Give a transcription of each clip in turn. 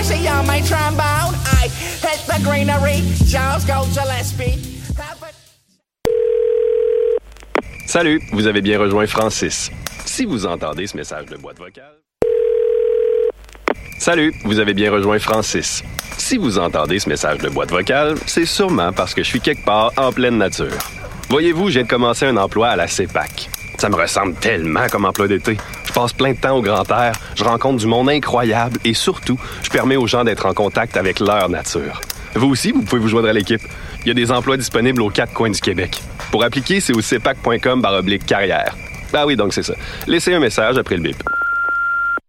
On my trombone. I hit the greenery. Charles go Gillespie. Salut, vous avez bien rejoint Francis. Si vous entendez ce message de boîte vocale. Salut, vous avez bien rejoint Francis. Si vous entendez ce message de boîte vocale, c'est sûrement parce que je suis quelque part en pleine nature. Voyez-vous, j'ai commencé un emploi à la CEPAC. Ça me ressemble tellement comme emploi d'été. Je passe plein de temps au grand air, je rencontre du monde incroyable et surtout, je permets aux gens d'être en contact avec leur nature. Vous aussi, vous pouvez vous joindre à l'équipe. Il y a des emplois disponibles aux quatre coins du Québec. Pour appliquer, c'est au cepac.com carrière. Ah oui, donc c'est ça. Laissez un message après le bip.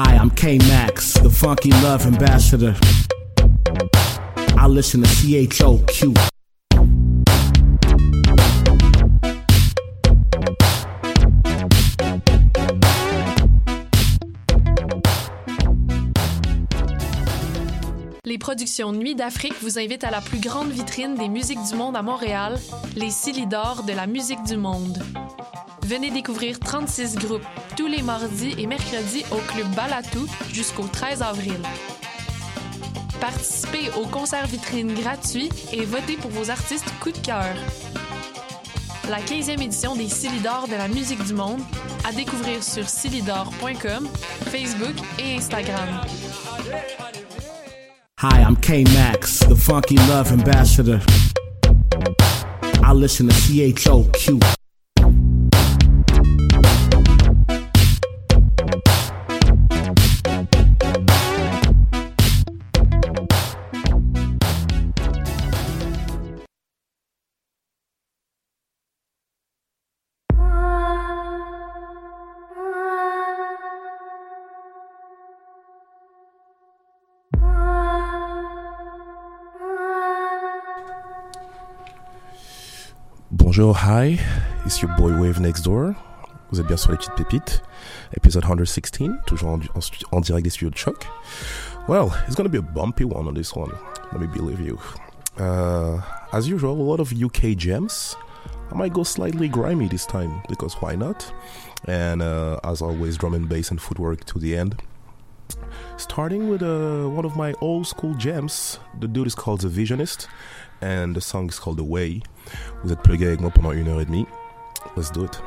Hi, I'm K Max, the funky love ambassador. I listen to CHOQ. Les productions Nuit d'Afrique vous invitent à la plus grande vitrine des musiques du monde à Montréal, les Silidor de la musique du monde. Venez découvrir 36 groupes tous les mardis et mercredis au Club Balatou jusqu'au 13 avril. Participez au concert vitrine gratuit et votez pour vos artistes coup de cœur. La 15e édition des Silidor de la musique du monde à découvrir sur silidor.com, Facebook et Instagram. Hi, I'm K Max, the funky love ambassador. I listen to CHOQ. Bonjour, hi, it's your boy Wave Next Door. Vous êtes bien sur les petites pépites. Épisode 116, toujours en, en, en direct des studios de CHOQ. Well, it's gonna be a bumpy one on this one. Let me believe you. Uh, as usual, a lot of UK gems. I might go slightly grimy this time because why not? And uh, as always, drum and bass and footwork to the end. Starting with uh, one of my old school gems. The dude is called The Visionist, and the song is called The Way. Vous êtes plugué avec moi pendant une heure et demie. Let's do it.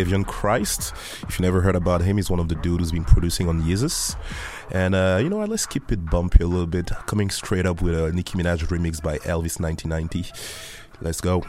Evian Christ. If you never heard about him, he's one of the dudes who's been producing on Yeezus. And uh, you know what? Let's keep it bumpy a little bit. Coming straight up with a Nicki Minaj remix by Elvis 1990. Let's go.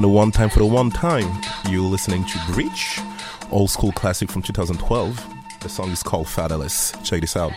One a one time for the one time. You're listening to Breach, old school classic from 2012. The song is called Fatherless. Check this out.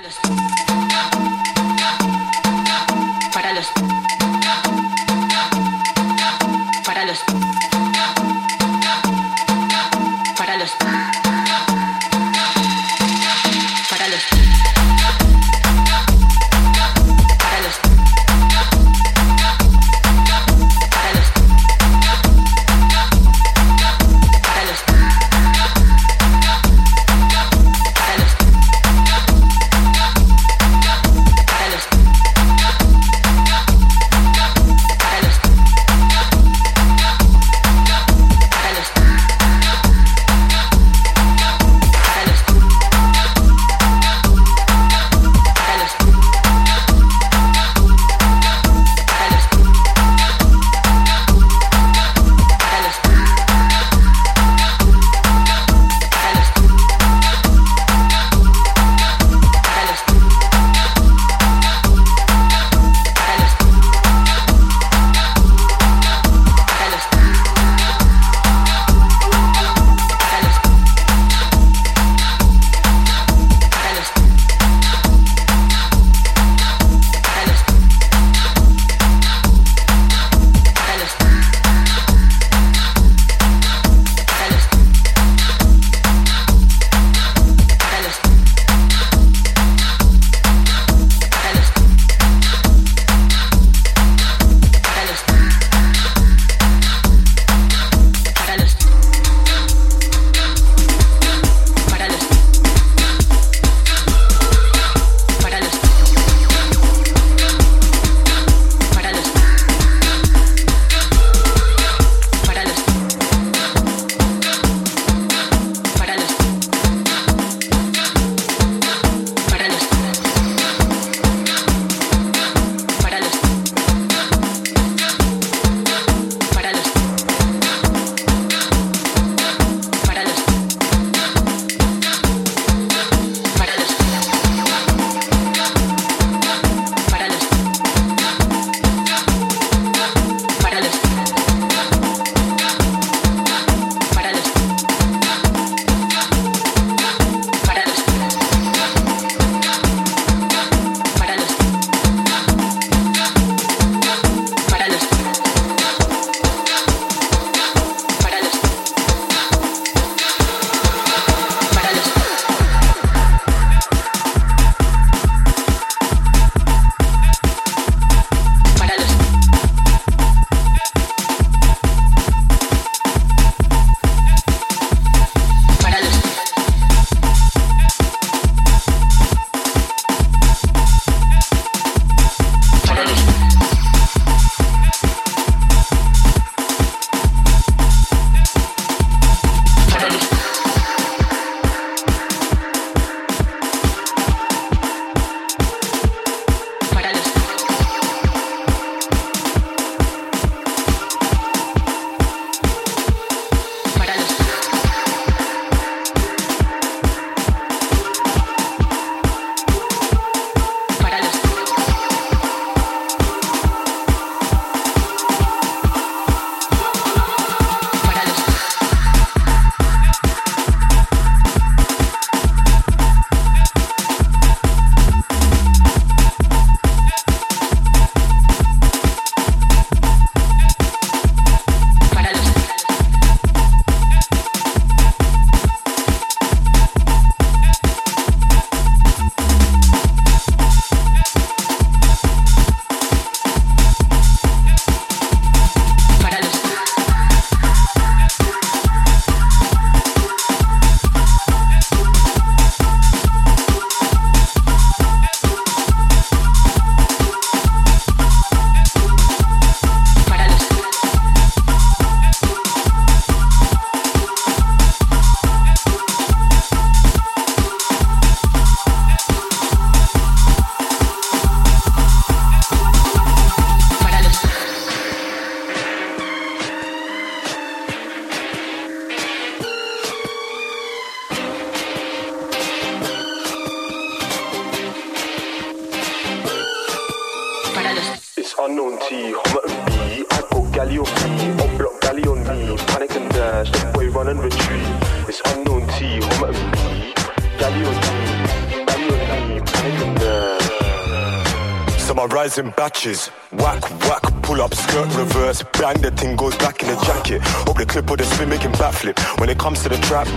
Batches. Whack, whack, pull up, skirt reverse. Bang, the thing goes back in the jacket. Hope the clip or the spin making backflip. When it comes to the trap,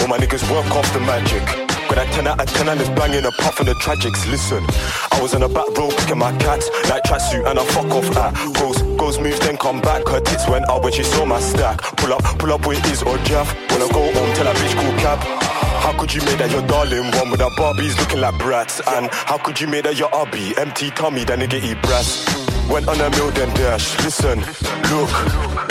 all my niggas work off the magic. Got that 10 out of 10 and it's banging apart from the tragics. Listen, I was on the back row picking my cats. Night tracksuit and I fuck off at. Goes, goes, moves, then come back. Her tits went up when she saw my stack. Pull up, pull up with Iz or Jeff. I go home, tell that bitch cool cab. How could you make that your darling one with her Barbies looking like brats? And how could you make that your hubby? Empty tummy, that nigga eat brass. Went on a mill then dash. Listen, look,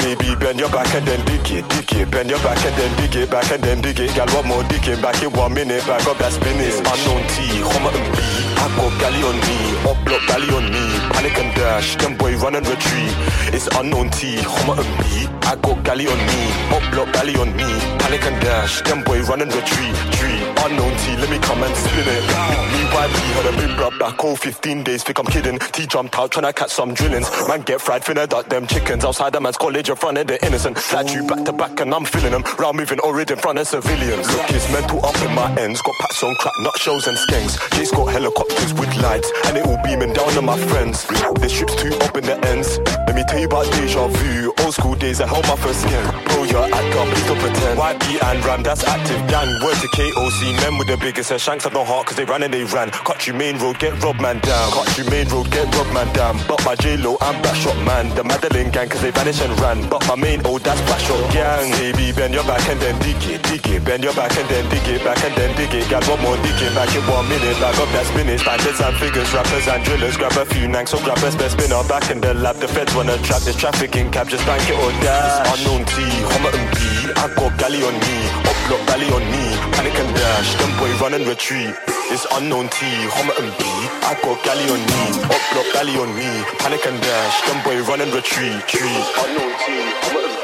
baby, bend your back and then dig it, dig it. Bend your back and then dig it, back and then dig it. Gal, what more digging? Back in one minute, back up that spinach. Unknown T, Homerton B. I got galley on me, up block galley on me. Panic and dash, them boy run and retreat. It's unknown T, Homerton B. I got galley on me, up block galley on me. Panic and dash, them boy run and retreat. Tree, unknown T, let me come and spin it. Me YB had a big rub back all 15 days, think I'm kidding. T jumped out trying to catch some drillings. Man get fried, finna duck them chickens. Outside the man's college in front of the innocent. Slide you back to back and I'm feeling them. Round moving already in front of civilians. Look, it's mental up in my ends. Got packs on crack, nut shells and skanks. Jace got helicopters with lights, and it all beaming down on my friends. The ship's too up in the ends. Let me tell you about deja vu. Old school days, I held my first skin. Bro, you're act up, please don't pretend. YB and Ram, that's active gang. Word to KOC, men with the biggest and shanks have no heart, cause they ran and they ran. Cut you main road, get robbed man down. Cut you main road, get robbed man down. But my J-Lo and Backshot man. The Madeline gang, cause they vanished and ran. But my main old that's Backshot gang. Baby, bend your back and then dig it, dig it. Bend your back and then dig it, back and then dig it. Got one more digging back in one minute. Back up that spinach. Bandits and figures, rappers and drillers. Grab a few nanks, so grab best best spinner. Back in the lab, the feds wanna trap this trafficking cab. Just bank it or dash. Unknown T, Homerton B. I got galley on me, up block galley on me. Panic and dash, them boy run and retreat. It's unknown T, Homerton B. I got galley on me, up block galley on me. Panic and dash, them boy run and retreat. Tree. Unknown T, Homerton B.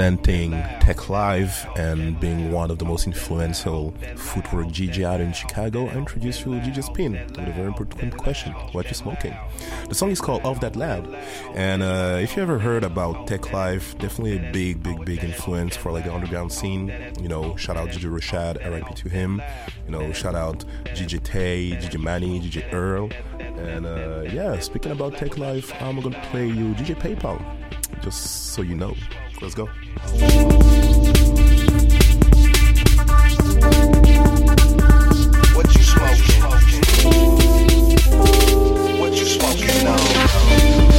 presenting Teklife and being one of the most influential footwork DJ out in Chicago, I introduce you to DJ Spinn with a very important question What you smoking? The song is called "Of That Lad." And uh, if you ever heard about Teklife, definitely a big, big, big influence for like the underground scene. You know, shout out DJ Rashad, RIP to him. You know, shout out DJ Taye, DJ Manny, DJ Earl. And uh, yeah, speaking about Teklife, I'm gonna play you DJ PayPal, just so you know. Let's go. What you smoking? What you smoking now?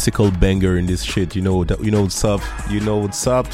classical banger in this shit. You know that you know what's up. You know what's up.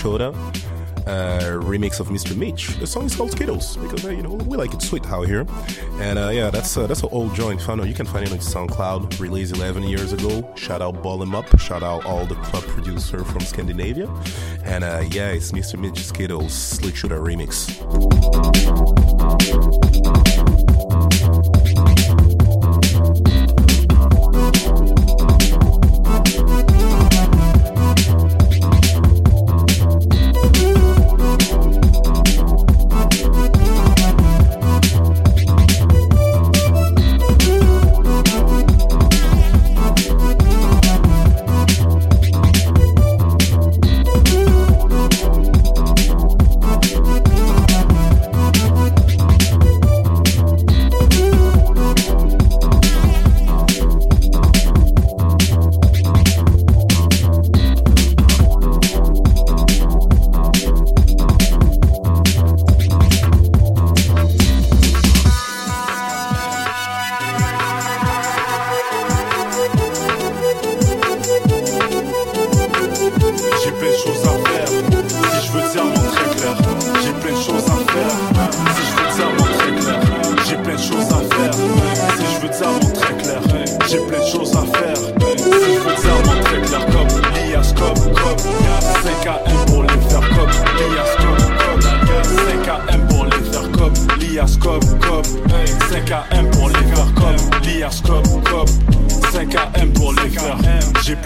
Shoda. Uh, remix of Mr. Mitch. The song is called Skittles because uh, you know we like it sweet out here, and uh, yeah, that's uh, that's an old joint. Found you can find it on SoundCloud, released 11 years ago. Shout out Ball 'em Up, shout out all the club producer from Scandinavia, and uh, yeah, it's Mr. Mitch Skittles Slick Shoota remix.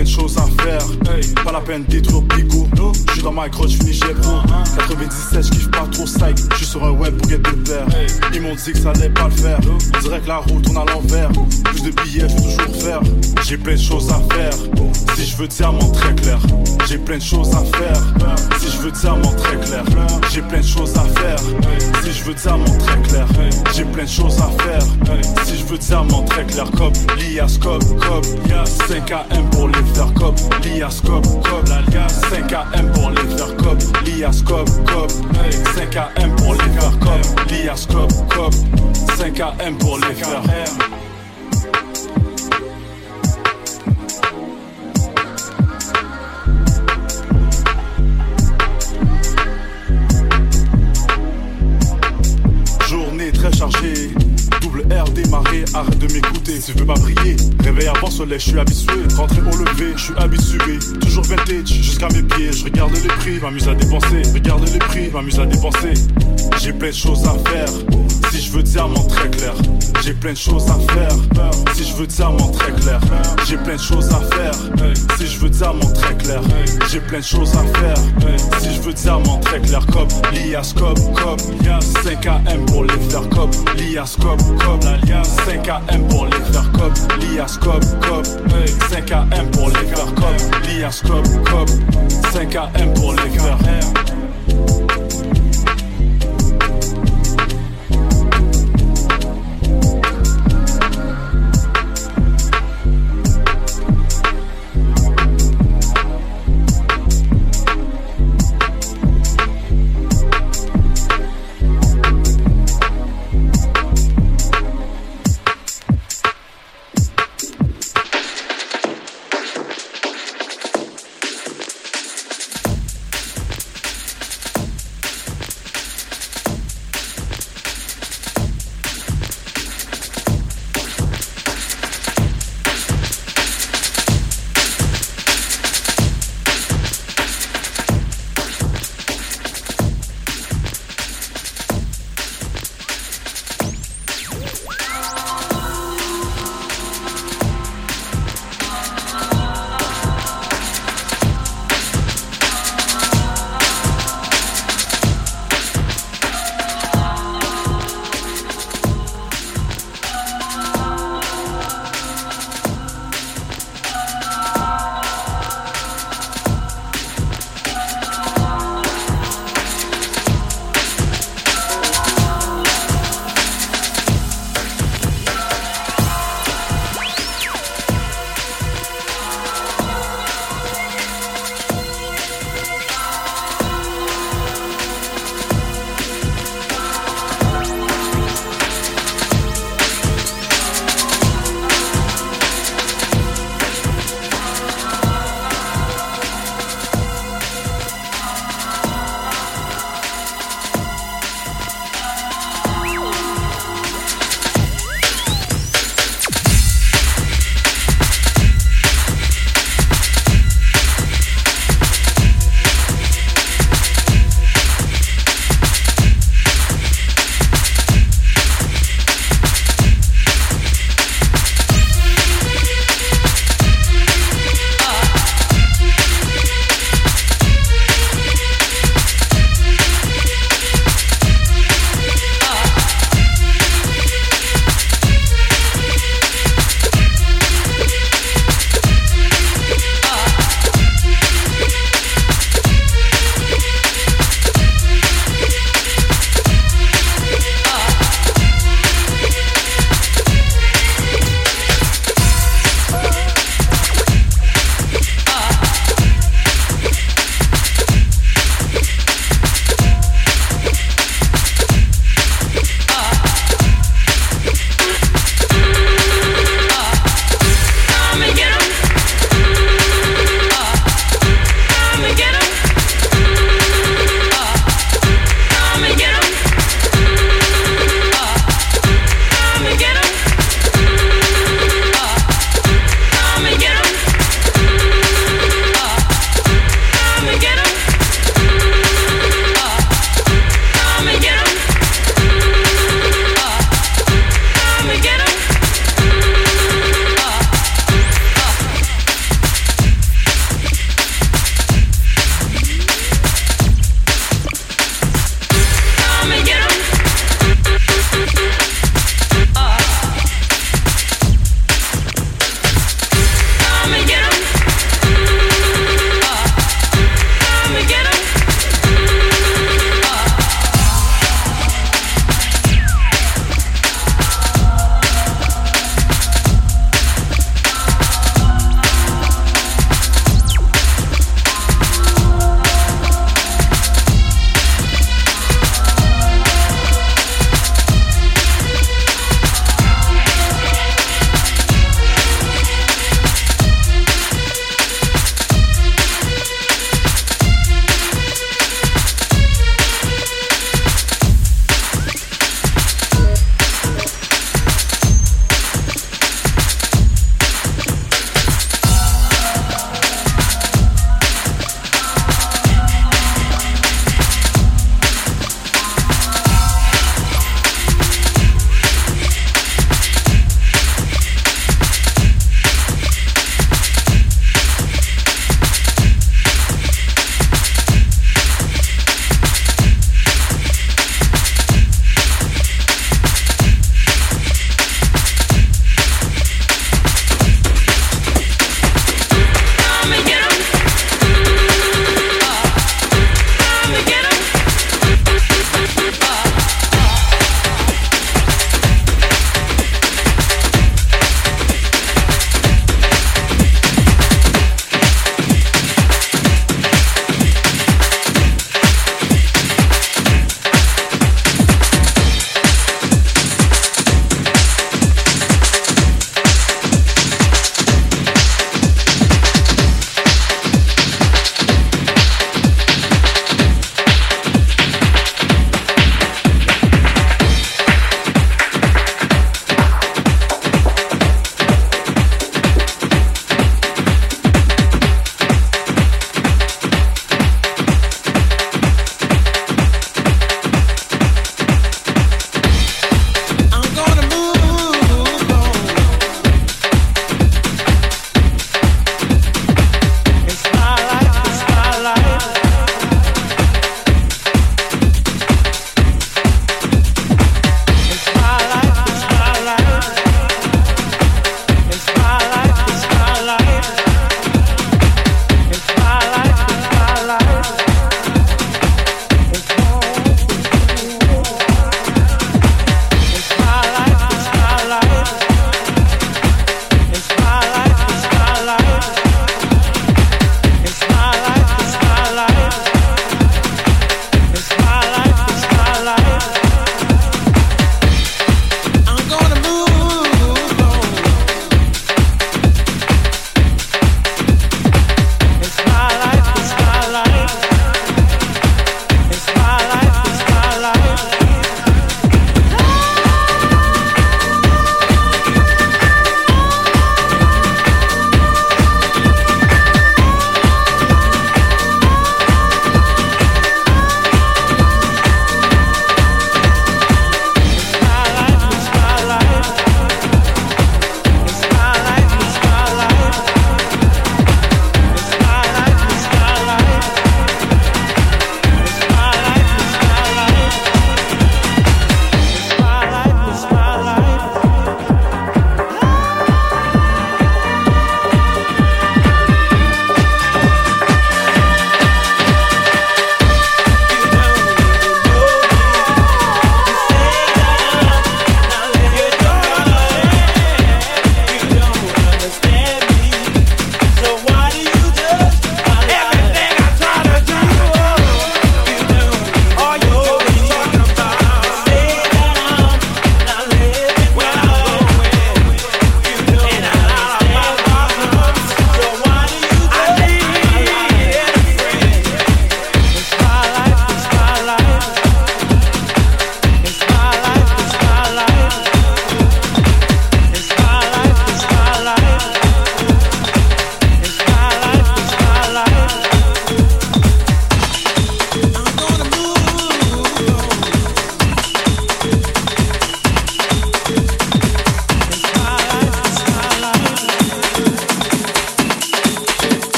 Plein de choses à faire. Pas la peine d'être au bigot. Je suis dans ma grotte, je finis chez pro. 97, je kiffe pas trop psych. Je suis sur un web pour get de père. Ils m'ont dit que ça allait pas le faire. On dirait que la route tourne à l'envers. Plus de billets, je vais toujours faire. J'ai plein de choses à faire. Si je veux diamant très clair, j'ai plein de choses à faire. Si je veux diamant très clair, j'ai plein de choses à faire. Si je veux diamant très clair, j'ai plein de choses à faire. Si je veux diamant très clair, comme l'IAS, comme, comme 5AM pour les faire comme l'IAS, comme, comme 5AM pour les faire comme l'IAS, comme, comme 5AM pour les faire comme l'IAS, comme, comme 5AM pour les faire. Tu veux pas briller, réveil avant soleil, je suis habitué. Rentrer au lever, je suis habitué. Toujours vintage, jusqu'à mes pieds. Je regarde les prix, m'amuse à dépenser. Regarde les prix, m'amuse à dépenser. J'ai plein de choses à faire. Si je veux diamant très clair, j'ai plein de choses à faire. Si je veux diamant très clair, j'ai plein de choses à faire. Si je veux diamant très clair, j'ai plein de choses à faire. Si je veux diamant très clair, comme l'IAS, comme, comme 5AM pour les faire comme l'IAS, comme, comme 5AM pour les faire comme l'IAS, comme, comme 5AM pour les faire comme l'IAS, comme, comme 5AM pour les faire.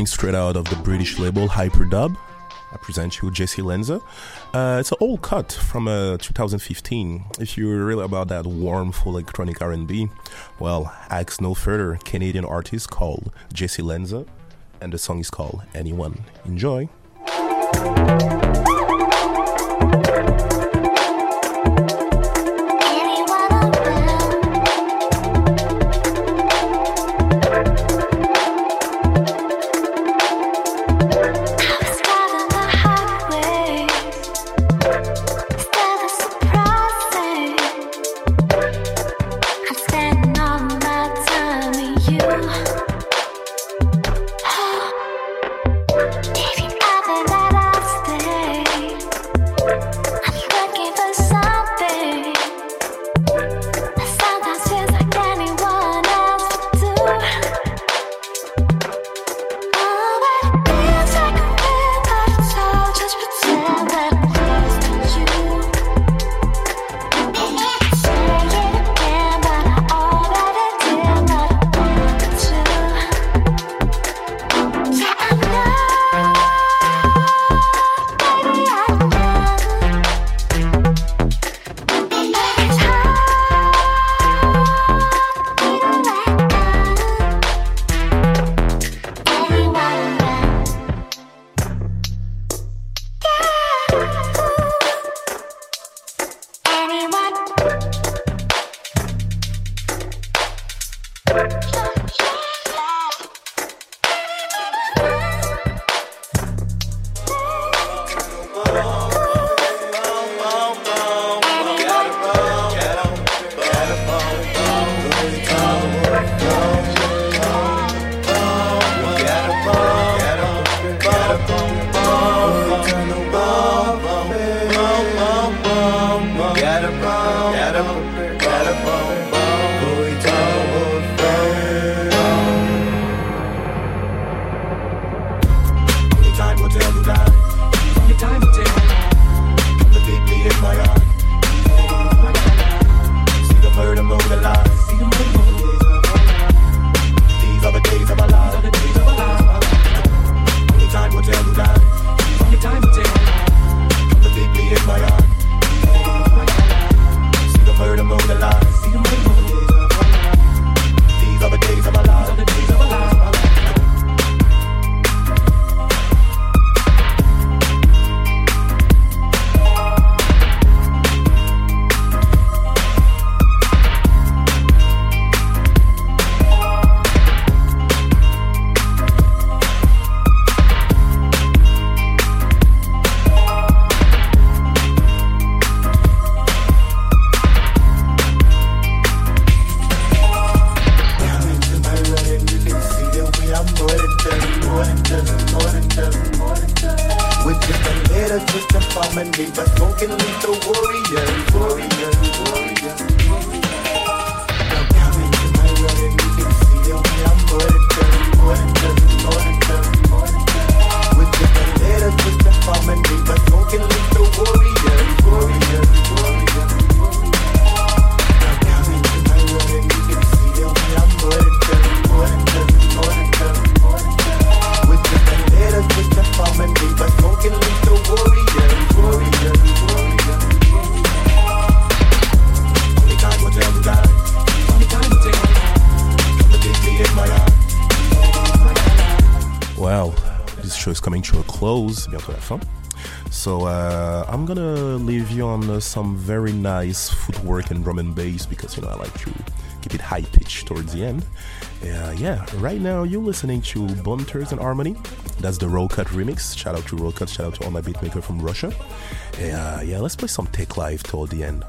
Coming straight out of the British label Hyperdub. I present you Jessy Lanza. Uh, it's an old cut from uh, 2015. If you're really about that warm, full electronic R&B, well, ask no further. Canadian artist called Jessy Lanza, and the song is called Anyone. Enjoy. Well, close, bientôt la fin. So uh, I'm gonna leave you on uh, some very nice footwork and drum and bass because you know I like to keep it high pitched towards the end. Uh, yeah, right now you're listening to Bunters and Harmony. That's the Roll Cut remix. Shout out to Roll Cut. Shout out to all my beatmaker from Russia. Uh, yeah, let's play some Teklife toward the end.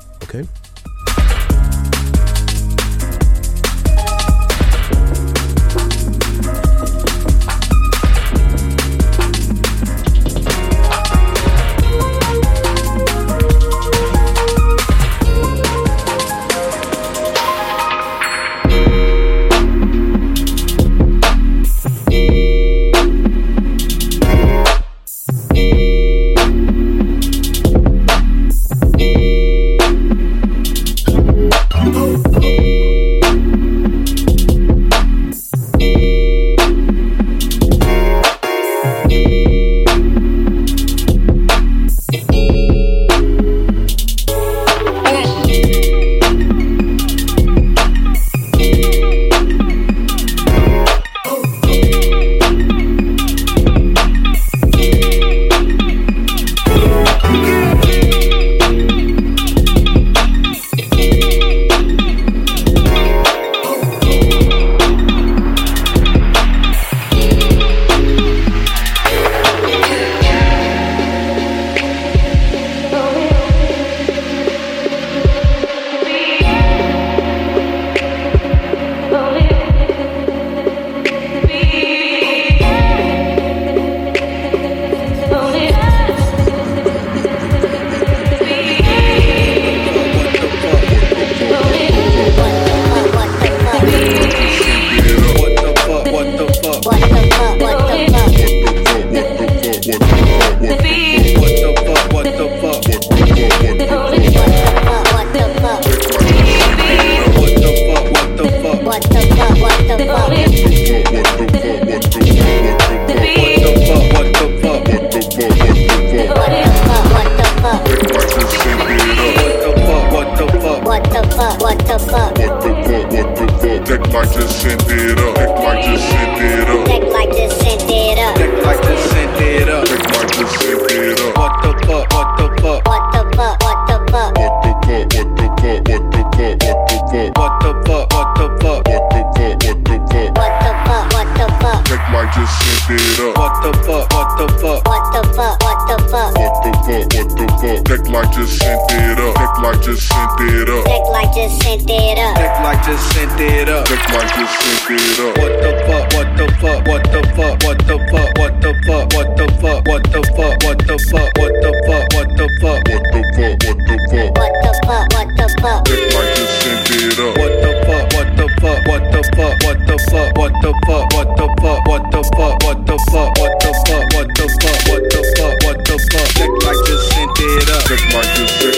check my juice.